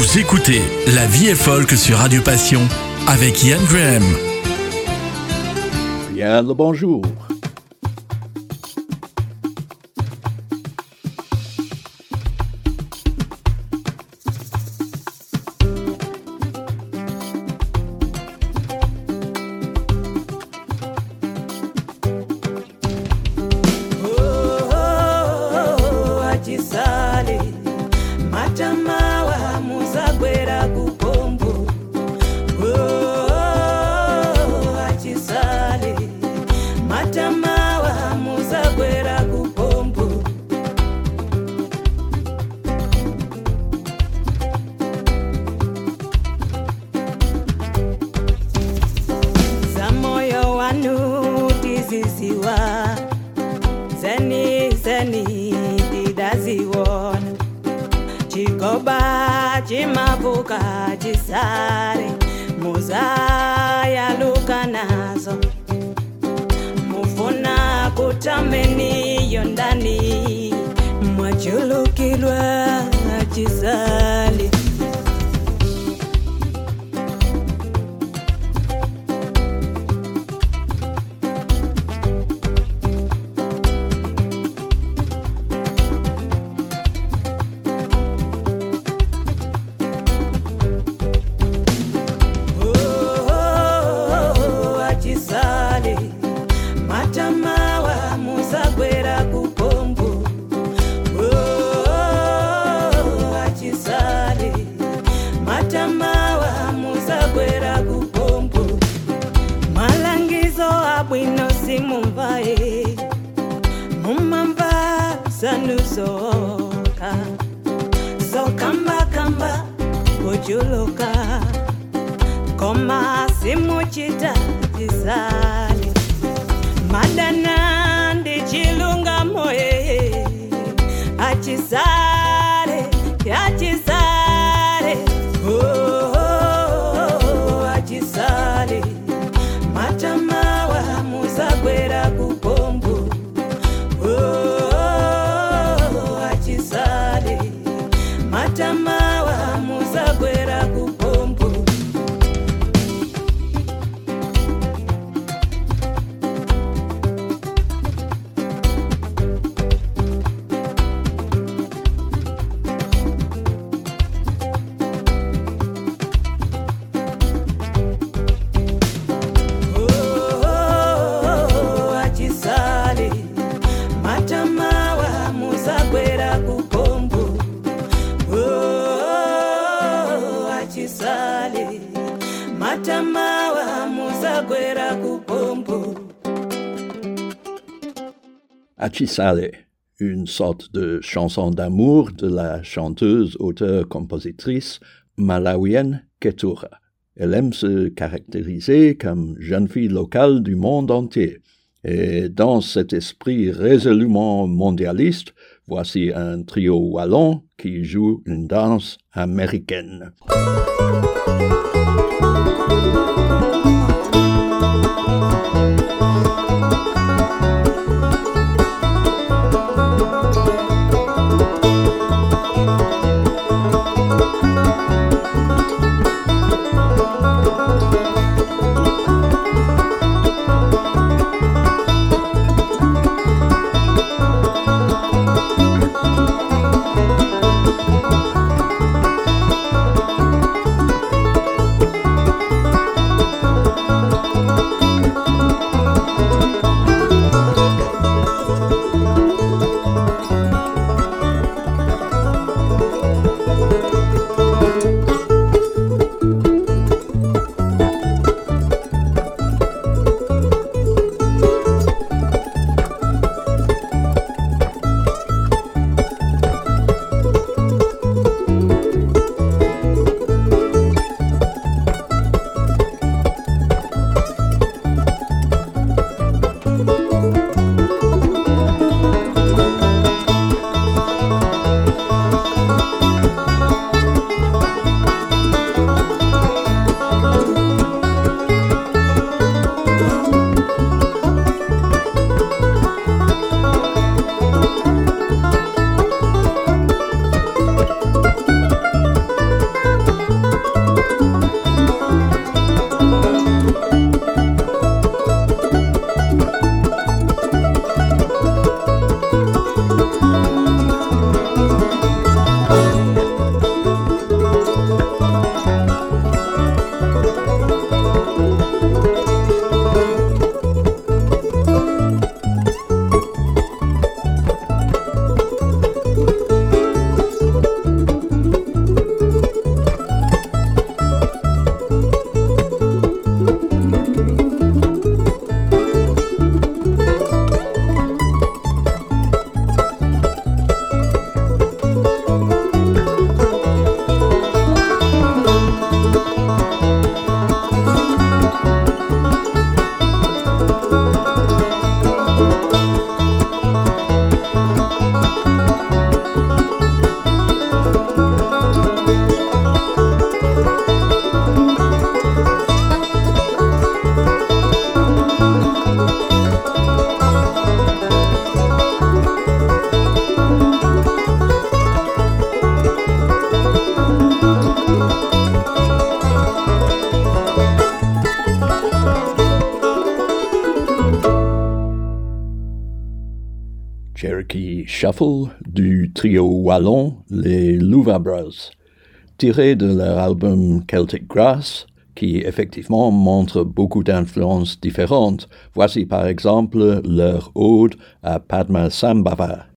Vous écoutez La vie est folk sur Radio Passion avec Ian Graham. Bien le bonjour. kujuluka. Koma simuchita jizali madana ndichilunga moye achizali Une sorte de chanson d'amour de la chanteuse, auteure-compositrice malawienne Ketura. Elle aime se caractériser comme jeune fille locale du monde entier. Et dans cet esprit résolument mondialiste, voici un trio wallon qui joue une danse américaine. Shuffle du trio wallon les Louvabras, tiré de leur album Celtic Grass, qui effectivement montre beaucoup d'influences différentes. Voici par exemple leur ode à Padma Sambhava.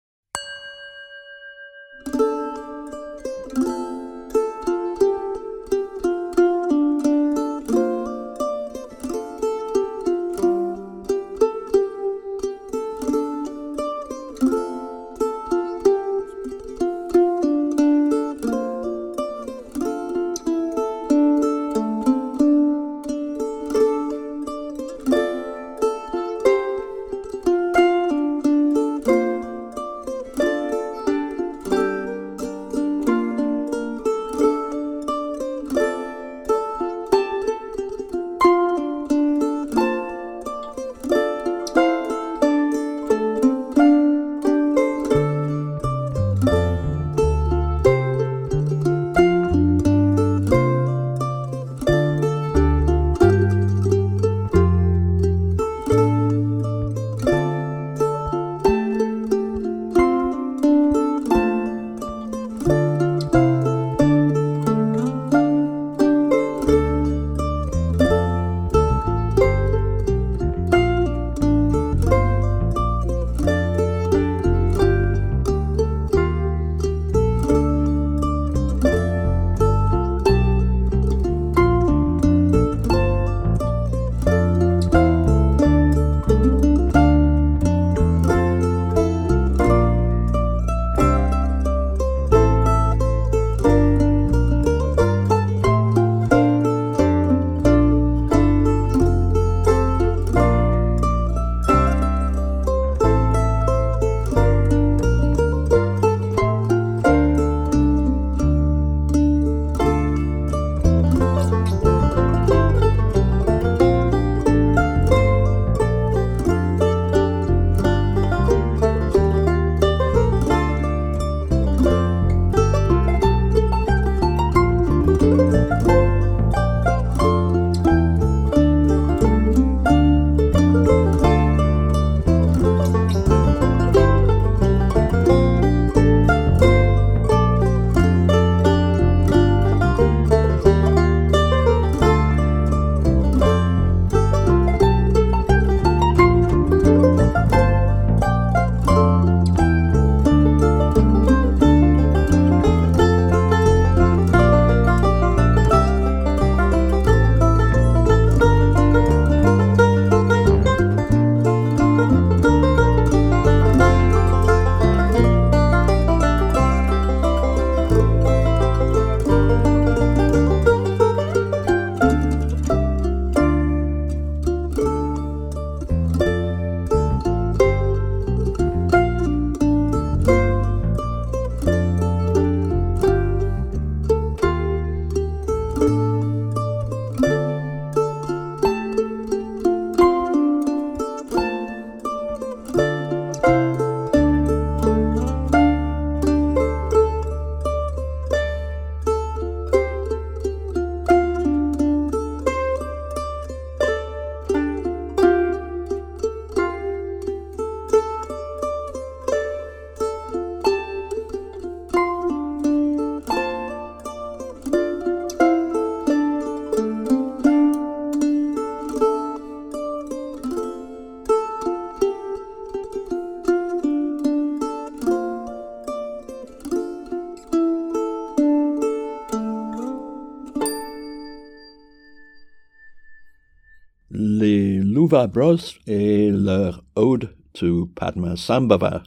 Bros et leur Ode to Padmasambhava.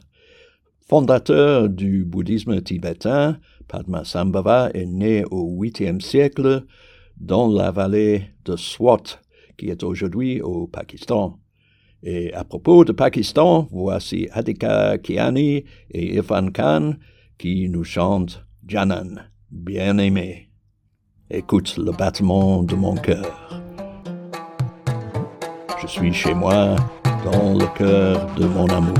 Fondateur du bouddhisme tibétain, Padmasambhava est né au 8e siècle dans la vallée de Swat, qui est aujourd'hui au Pakistan. Et à propos de Pakistan, voici Adhika Kiani et Irfan Khan qui nous chantent Janan, bien-aimé. Écoute le battement de mon cœur. Suis chez moi, dans le cœur de mon amour.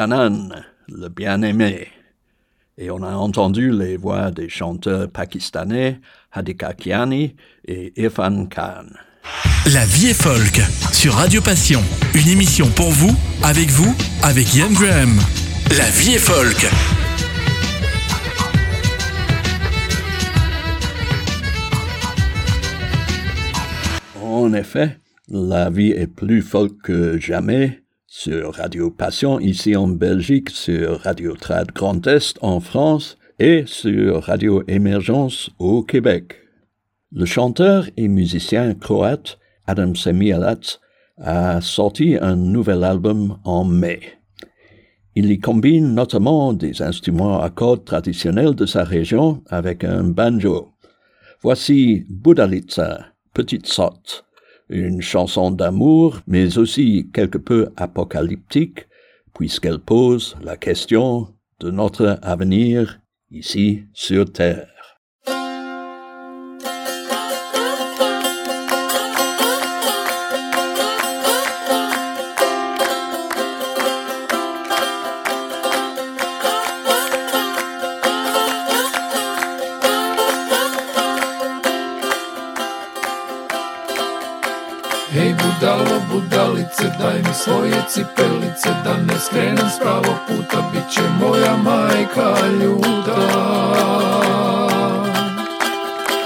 Janan, le bien-aimé. Et on a entendu les voix des chanteurs pakistanais Hadika Kiani et Irfan Khan. La vie est folk sur Radio Passion, une émission pour vous, avec vous, avec Ian Graham. La vie est folk. En effet, la vie est plus folk que jamais sur Radio Passion ici en Belgique, sur Radio Trad Grand Est en France et sur Radio Émergence au Québec. Le chanteur et musicien croate Adam Semialat a sorti un nouvel album en mai. Il y combine notamment des instruments à cordes traditionnels de sa région avec un banjo. Voici Budalitsa, petite sorte, une chanson d'amour, mais aussi quelque peu apocalyptique, puisqu'elle pose la question de notre avenir ici sur Terre. Svoje cipelice Da ne skrenem s pravog puta Bit će moja majka ljuta.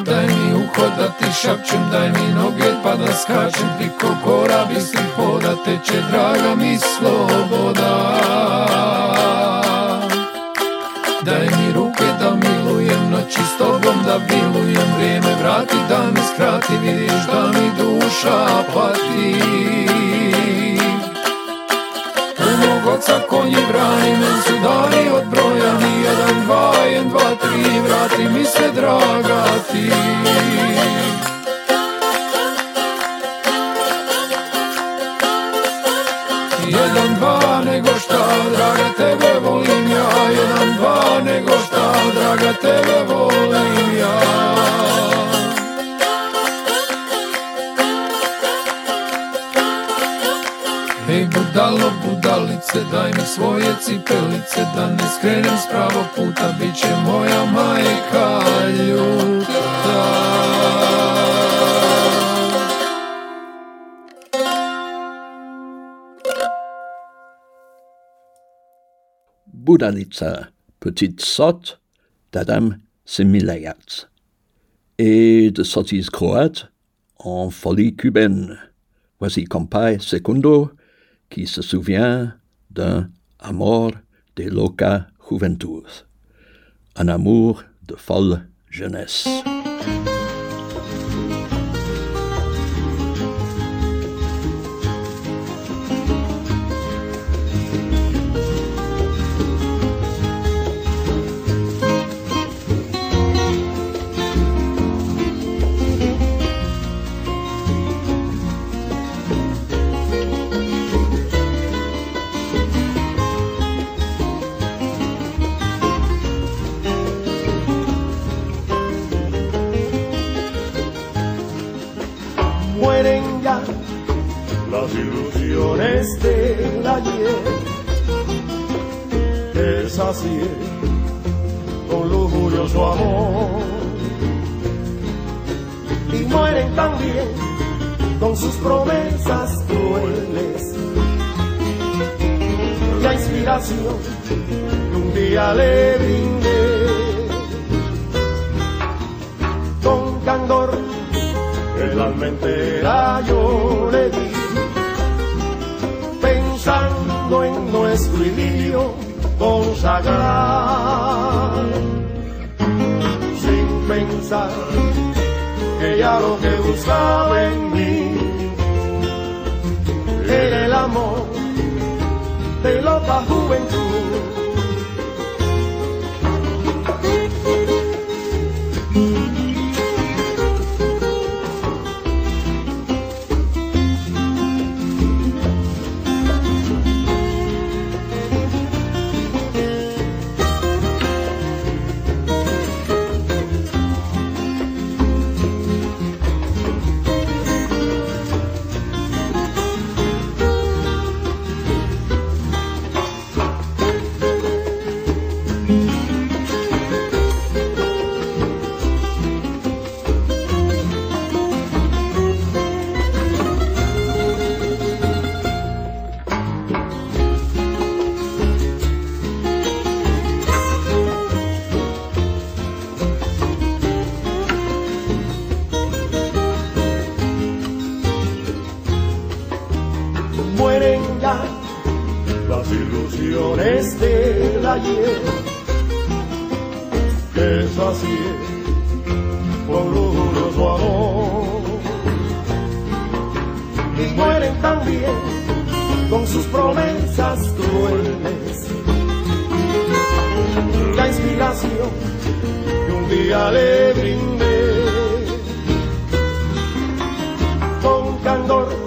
Daj mi uho da ti šapćem Daj mi noge pa da skačem Ti ko gora bistri hoda Teče draga mi sloboda. Daj mi Noći s tobom da bilujem Vrijeme vrati vrati Vidiš da mi duša pati. U mog oca konji brani Men su dani brojani Jedan, dva, jedan, dva, tri Vrati mi se draga ti. Jedan, dva, nego šta, draga tebe volim ja Jedan, dva, nego šta, draga tebe Petite sotte d'Adam Semilayat, et de sottise croate en folie cubaine. Voici Compay Secundo qui se souvient d'un amor de loca juventud, un amour de folle jeunesse. Así, con lujurioso amor. Y mueren también con sus promesas crueles. La inspiración que un día le brindé. Con candor el alma entera yo le di, pensando en nuestro idilio consagrar, sin pensar que ya lo que buscaba en mí era el amor de loca juventud. Las ilusiones del ayer. Que así, con lujurioso amor. Y mueren también con sus promesas crueles. La inspiración que un día le brindé. Con candor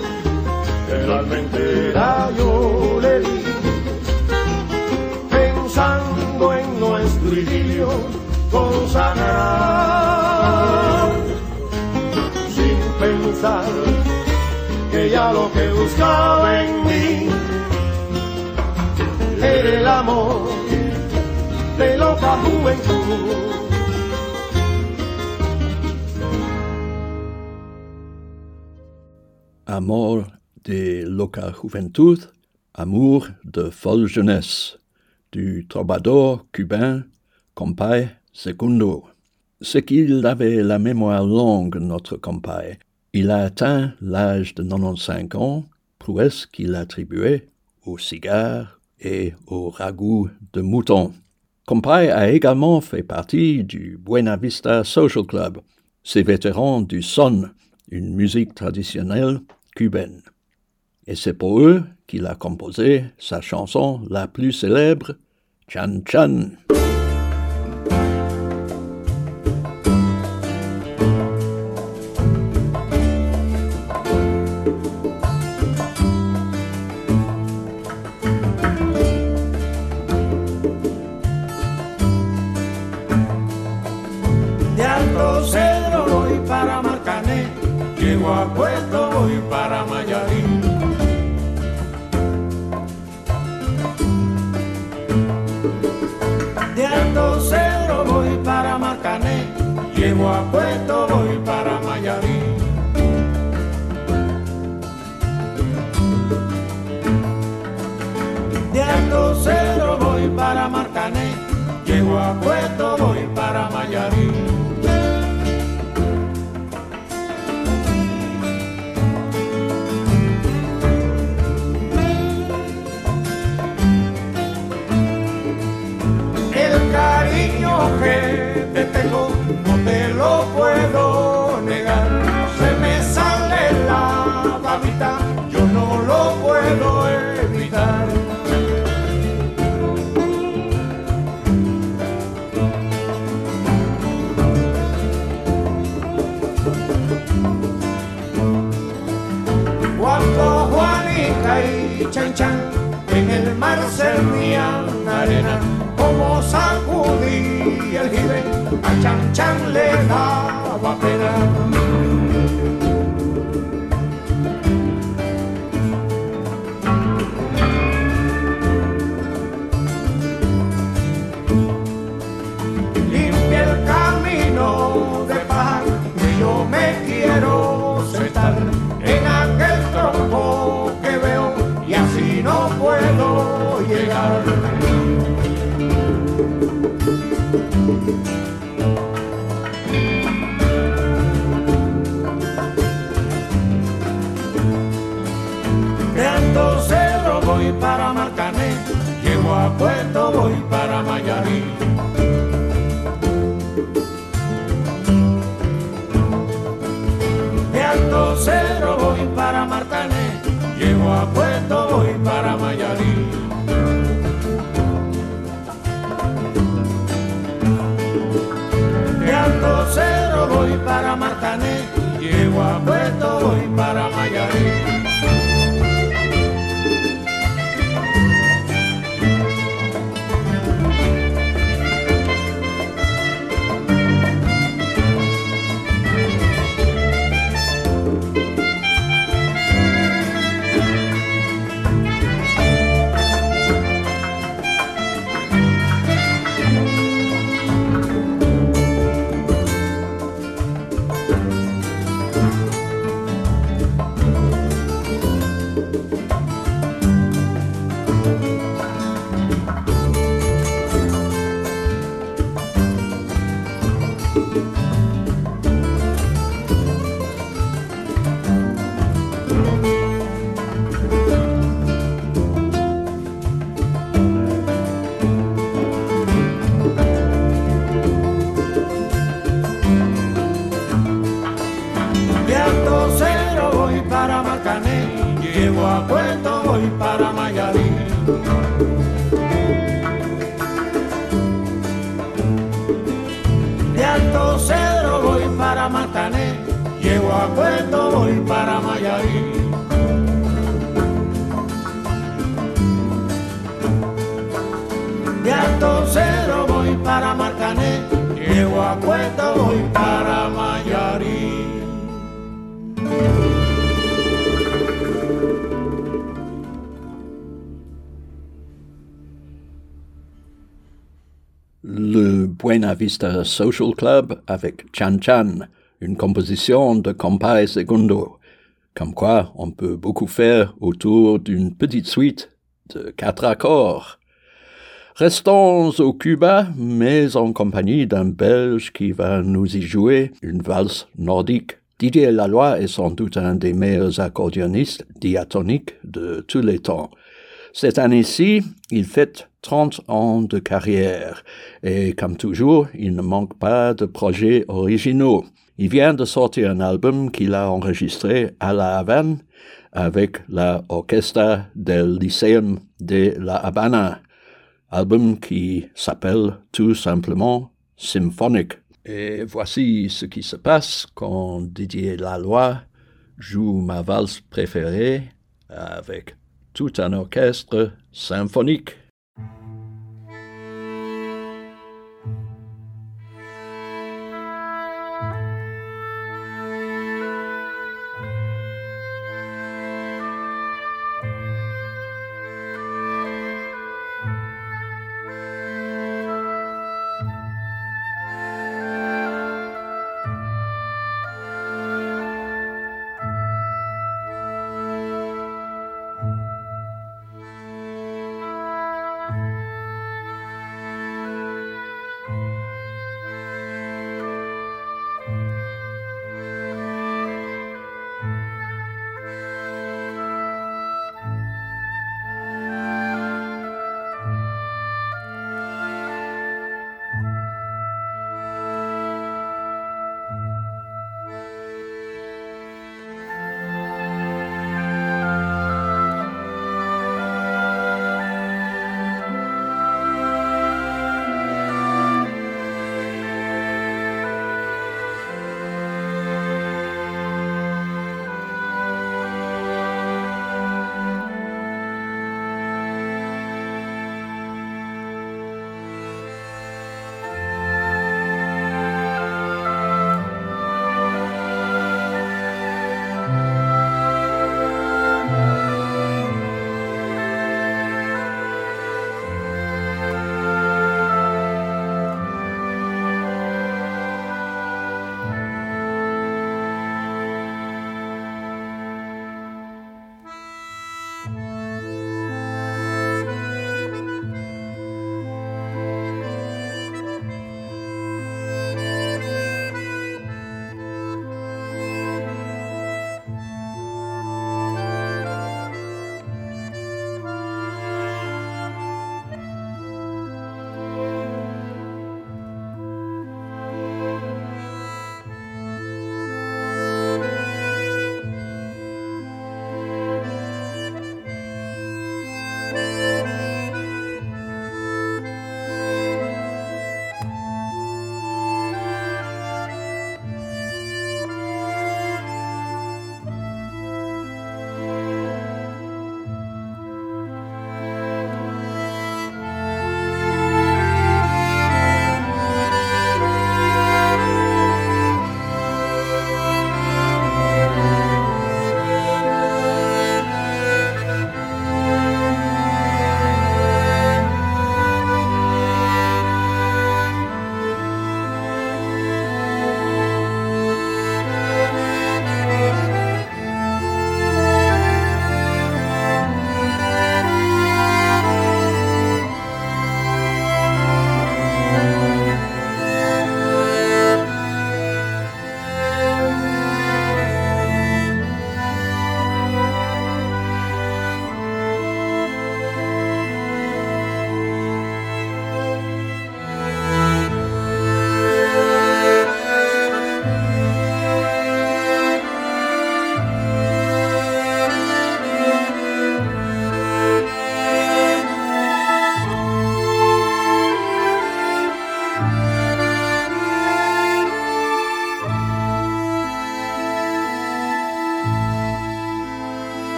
el alma entera yo le di, pensar que en de loca juventud. Amour de loca juventud, amour de folle jeunesse, du troubadour cubain Compay Secundo. C'est qu'il avait la mémoire longue, notre Compay. Il a atteint l'âge de 95 ans, prouesse qu'il attribuait au cigare et au ragoût de mouton. Compay a également fait partie du Buena Vista Social Club. Ces vétérans du son une musique traditionnelle cubaine. Et c'est pour eux qu'il a composé sa chanson la plus célèbre, Chan Chan. te lo puedo negar. Se me sale la babita, yo no lo puedo evitar. Cuando Juanica y Chan Chan en el mar se servían arena, como sacudí el jibe chẳng lẽ nào voy para Miami. De Alto Cero voy para Martané, llego a Puerto, voy para Miami. De Alto Cero voy para Martané, llego a Puerto, voy para Miami. Buena Vista Social Club avec Chan Chan, une composition de Compay Segundo. Comme quoi, on peut beaucoup faire autour d'une petite suite de quatre accords. Restons au Cuba, mais en compagnie d'un Belge qui va nous y jouer une valse nordique. Didier Laloy est sans doute un des meilleurs accordionnistes diatoniques de tous les temps. Cette année-ci, il fête 30 ans de carrière et comme toujours, il ne manque pas de projets originaux. Il vient de sortir un album qu'il a enregistré à La Havane avec l'orchestre del Lyceum de La Habana, album qui s'appelle tout simplement Symphonique. Et voici ce qui se passe quand Didier Laloy joue ma valse préférée avec tout un orchestre symphonique.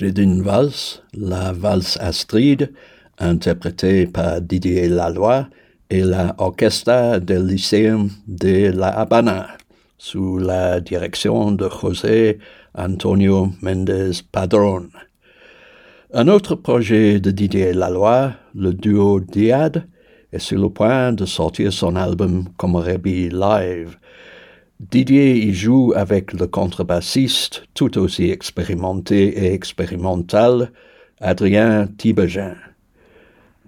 Valse, la valse Astrid, interprétée par Didier Laloy, et la Orchestra del Lyceum de La Habana, sous la direction de José Antonio Méndez Padrón. Un autre projet de Didier Laloy, le duo Diad, est sur le point de sortir son album Komorebi Live. Didier y joue avec le contrebassiste, tout aussi expérimenté et expérimental, Adrien Thibegin.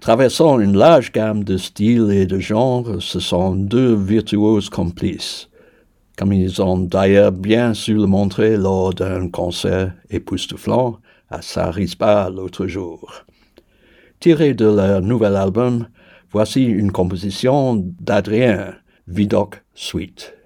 Traversant une large gamme de styles et de genres, ce sont deux virtuoses complices, comme ils ont d'ailleurs bien su le montrer lors d'un concert époustouflant à Sarispa l'autre jour. Tiré de leur nouvel album, voici une composition d'Adrien, Vidocq Suite.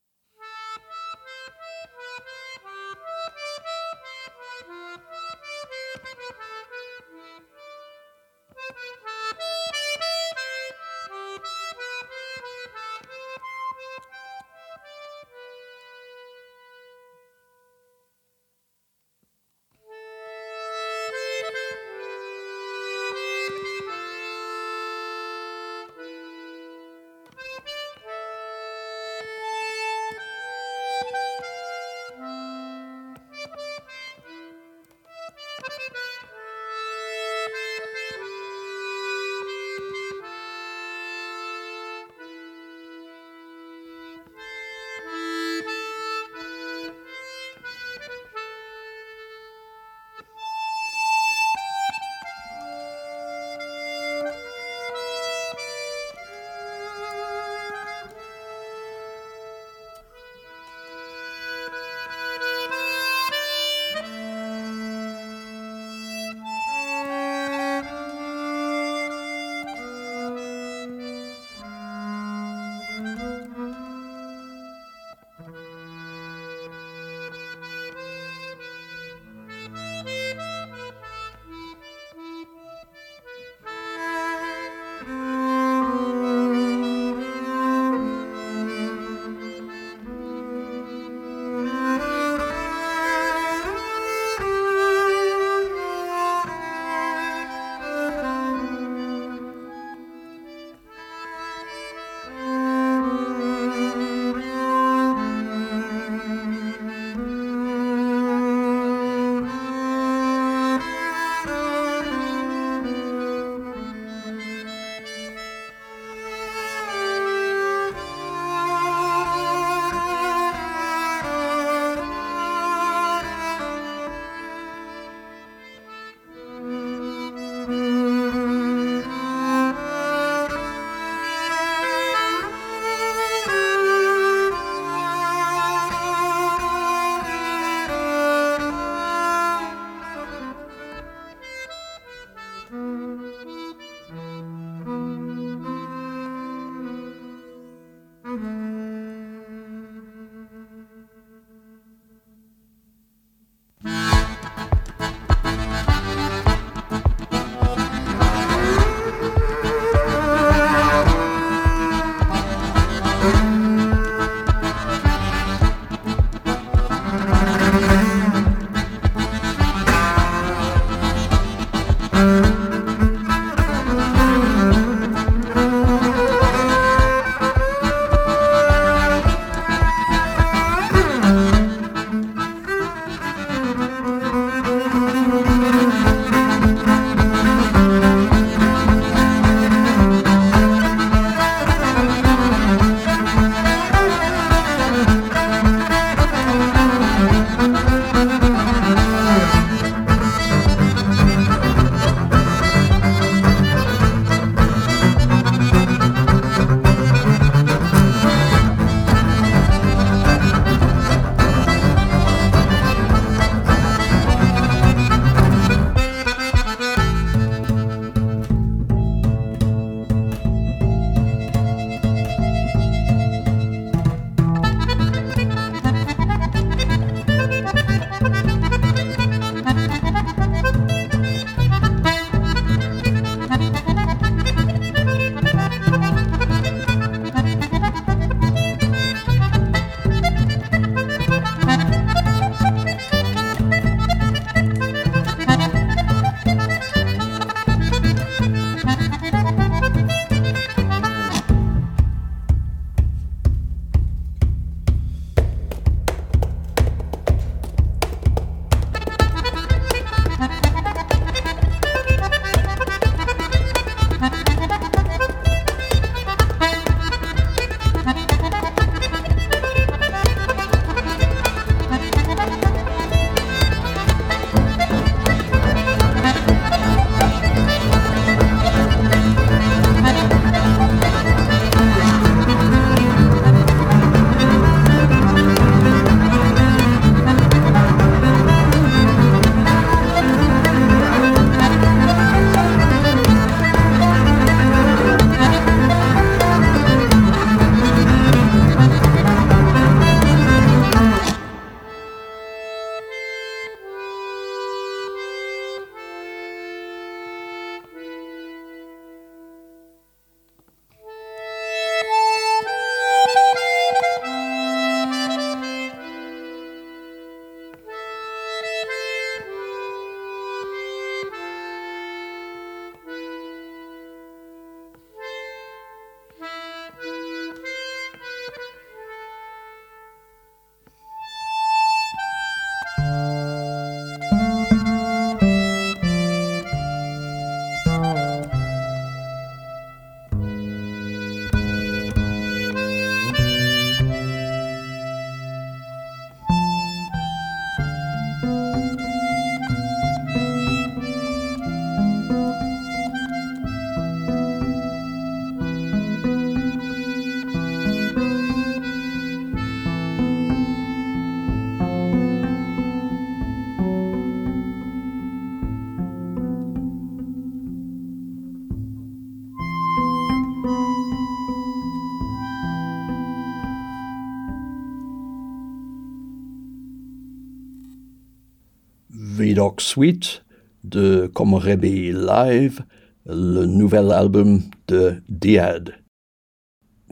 Vidoc Suite de Komorebi Live, le nouvel album de Diad.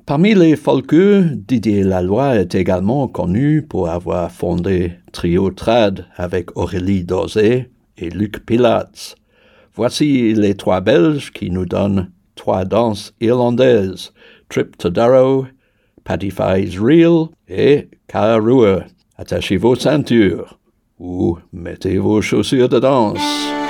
Parmi les folkeux, Didier Laloy est également connu pour avoir fondé Trio Trad avec Aurélie Dosé et Luc Pilatz. Voici les trois Belges qui nous donnent trois danses irlandaises, Trip to Darrow, Patify's Real et Kararua. Attachez vos ceintures ou mettez vos chaussures de danse?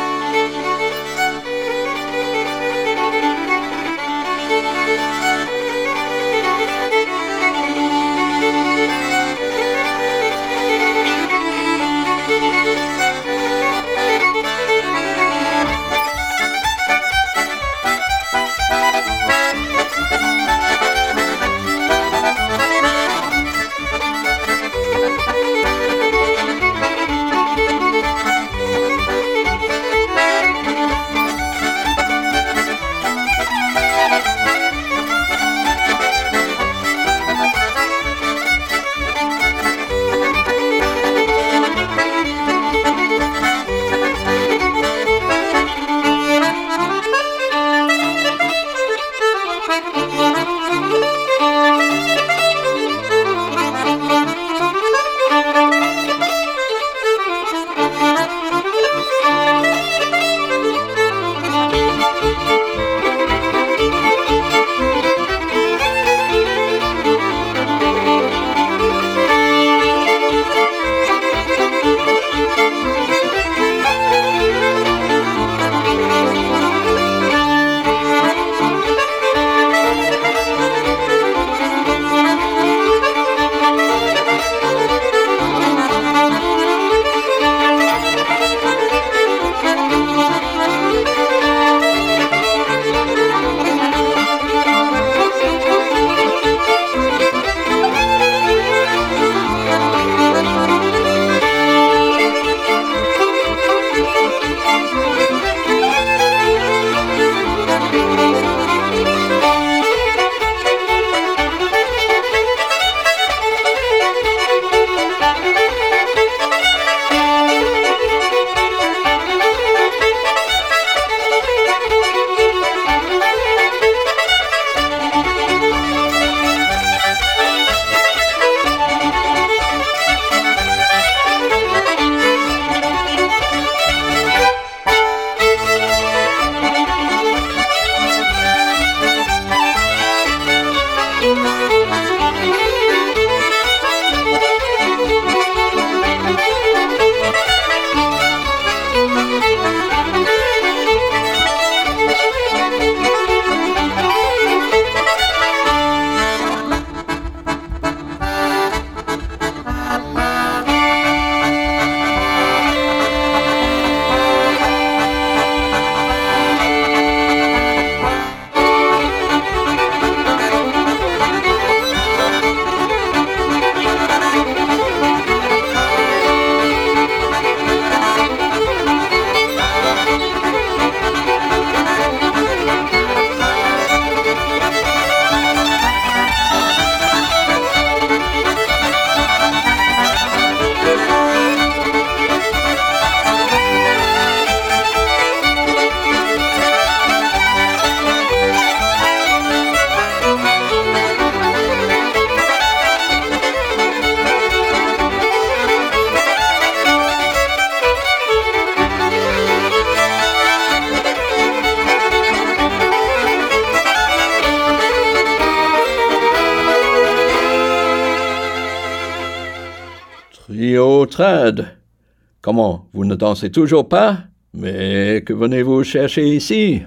Comment, vous ne dansez toujours pas? Mais que venez-vous chercher ici?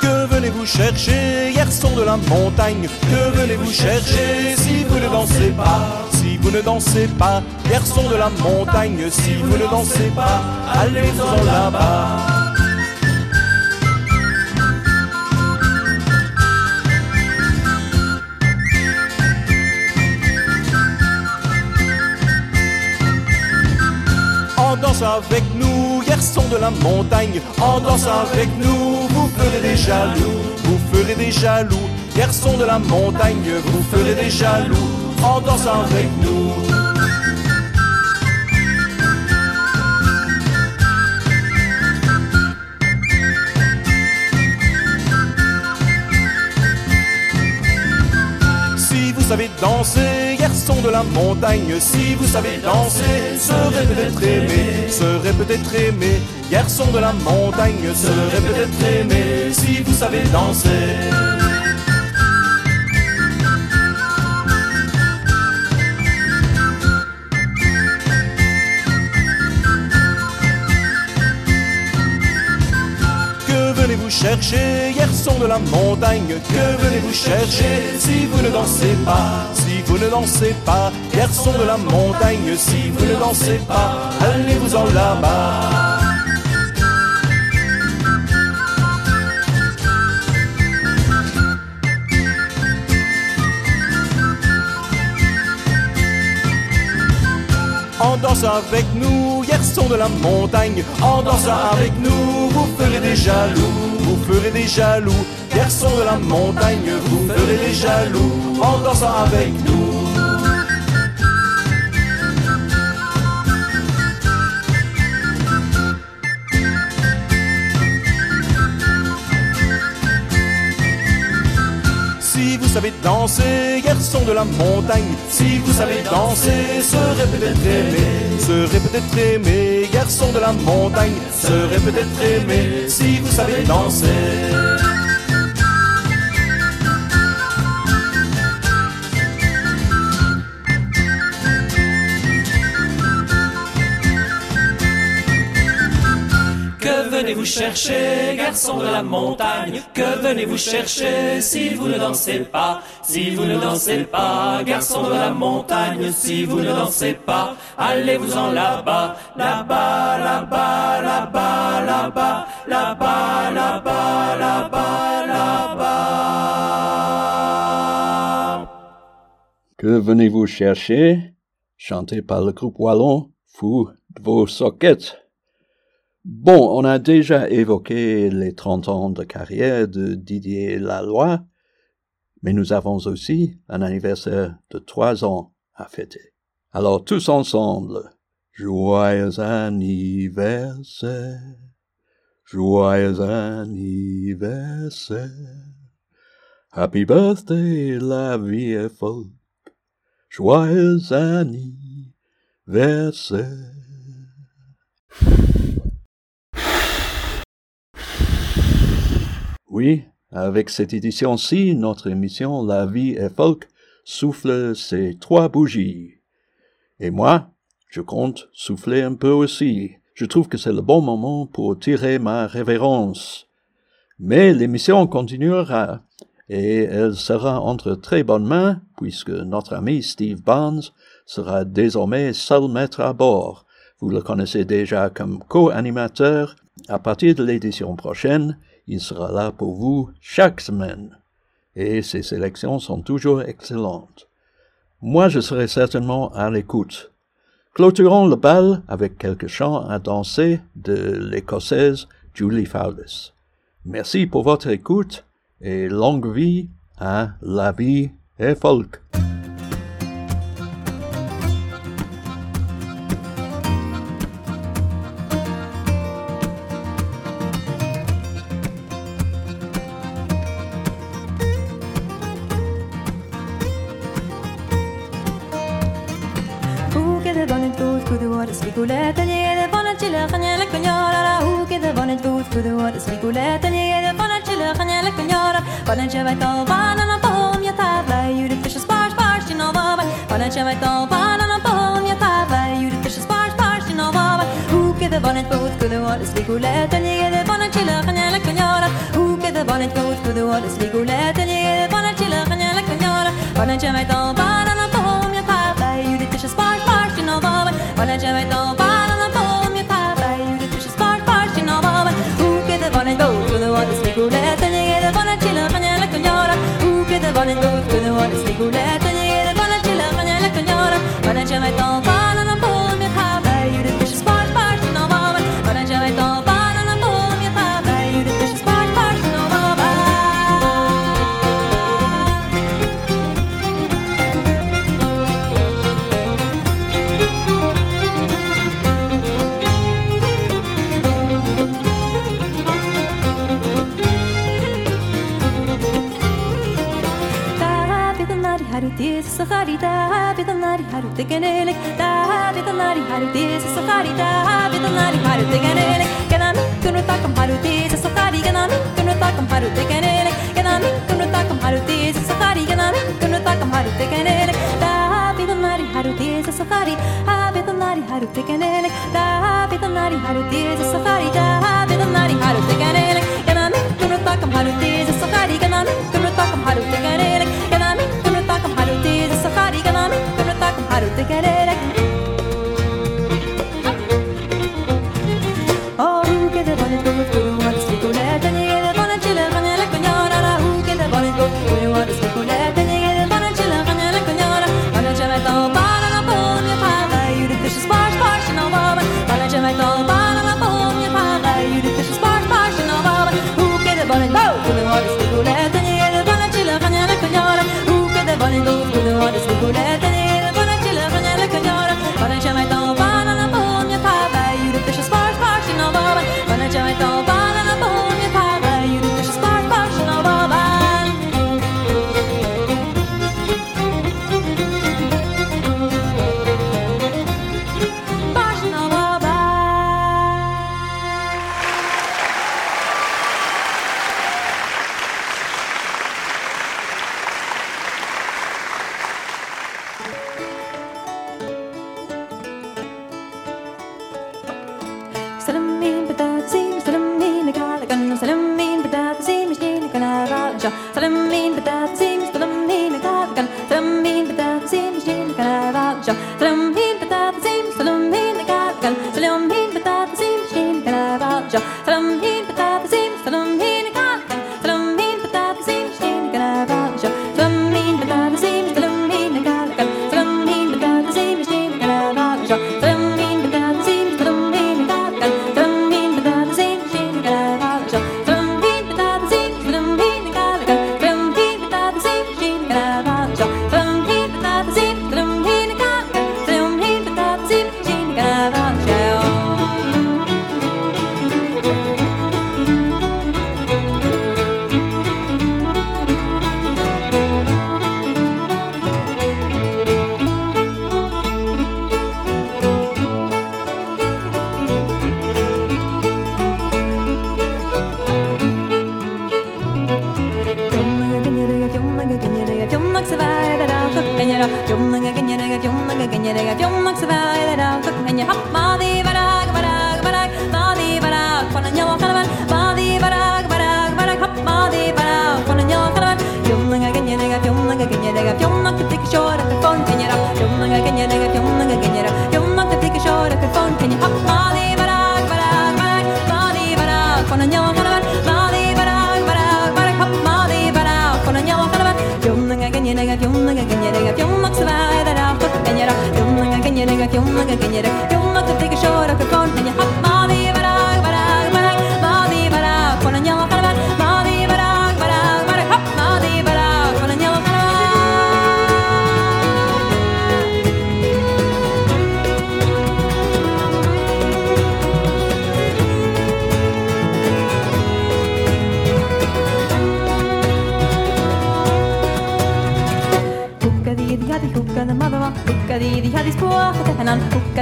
Que venez-vous chercher, garçon de la montagne. Que venez-vous chercher si vous ne dansez pas? Si vous ne dansez pas, garçon de la montagne. Si vous ne dansez pas, allez-en là-bas avec nous, garçons de la montagne, en danse avec nous, vous ferez des jaloux, vous ferez des jaloux, garçons de la montagne, vous ferez des jaloux en dansant avec nous. Savez danser, garçon de la montagne, si vous savez danser, serez peut-être aimé, serez peut-être aimé, garçon de la montagne, serez peut-être aimé, si vous savez danser. Venez-vous chercher, garçon de la montagne. Que venez-vous chercher si vous ne dansez pas Si vous ne dansez pas, garçon de la montagne Si vous ne dansez pas, allez-vous-en là-bas? En dansant avec nous, garçon de la montagne, en dansant avec nous, vous ferez des jaloux, ferez des jaloux, garçon de la montagne, vous ferez des jaloux, en dansant avec nous. Danser, garçon de la montagne, si vous savez danser, serez peut-être aimé, serez peut-être aimé, garçon de la montagne, serez peut-être aimé, si vous savez danser. Venez-vous chercher, garçon de la montagne Que venez-vous chercher si vous ne dansez pas Si vous ne dansez pas, garçon de la montagne Si vous ne dansez pas, allez-vous-en là-bas Là-bas, là-bas, là-bas, là-bas Là-bas, là-bas, là-bas, là-bas Que venez-vous chercher? Chanté par le groupe wallon Fou de vos sockets. Bon, on a déjà évoqué les 30 ans de carrière de Didier Laloy, mais nous avons aussi un anniversaire de trois ans à fêter. Alors tous ensemble, joyeux anniversaire, joyeux anniversaire, happy birthday la vie est folle, joyeux anniversaire. Oui, avec cette édition-ci, notre émission La vie est folk souffle ses trois bougies. Et moi, je compte souffler un peu aussi. Je trouve que c'est le bon moment pour tirer ma révérence. Mais l'émission continuera et elle sera entre très bonnes mains puisque notre ami Steve Barnes sera désormais seul maître à bord. Vous le connaissez déjà comme co-animateur. À partir de l'édition prochaine, il sera là pour vous chaque semaine. Et ses sélections sont toujours excellentes. Moi, je serai certainement à l'écoute. Clôturons le bal avec quelques chants à danser de l'écossaise Julie Fowlis. Merci pour votre écoute et longue vie à la vie et folk. حرودي الصغاري دابي ضناري حرودي كنالك دابي ضناري حرودي الصغاري دابي ضناري حرودي كنالك كنامي كنو تاكم حرودي الصغاري كنامي كنو تاكم حرودي كنالك كنامي كنو تاكم حرودي الصغاري كنامي كنو تاكم حرودي كنالك دابي ضناري حرودي الصغاري دابي ضناري حرودي كنالك دابي ضناري حرودي الصغاري دابي ضناري حرودي كنالك كنامي كنو تاكم حرودي الصغاري كنامي كنو تاكم حرودي كنالك te quereré.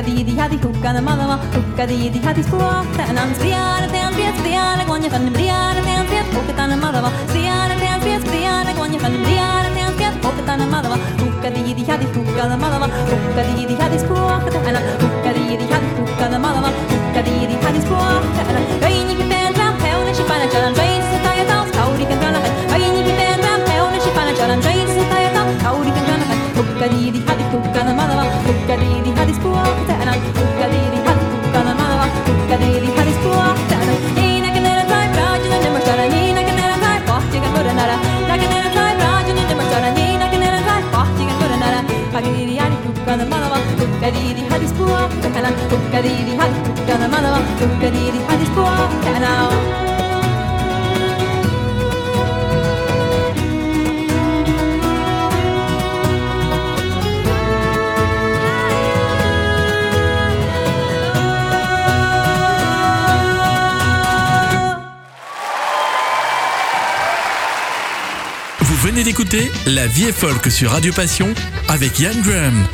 di ha hukka na ma hukka di di ha di spua ta na ns biara te an biet biara gwan ya fan biara te an biet hukka ta na ma ma biara te an biet biara gwan ya fan biara Vous venez d'écouter La vie est folk sur Radio Passion avec Yann Graham.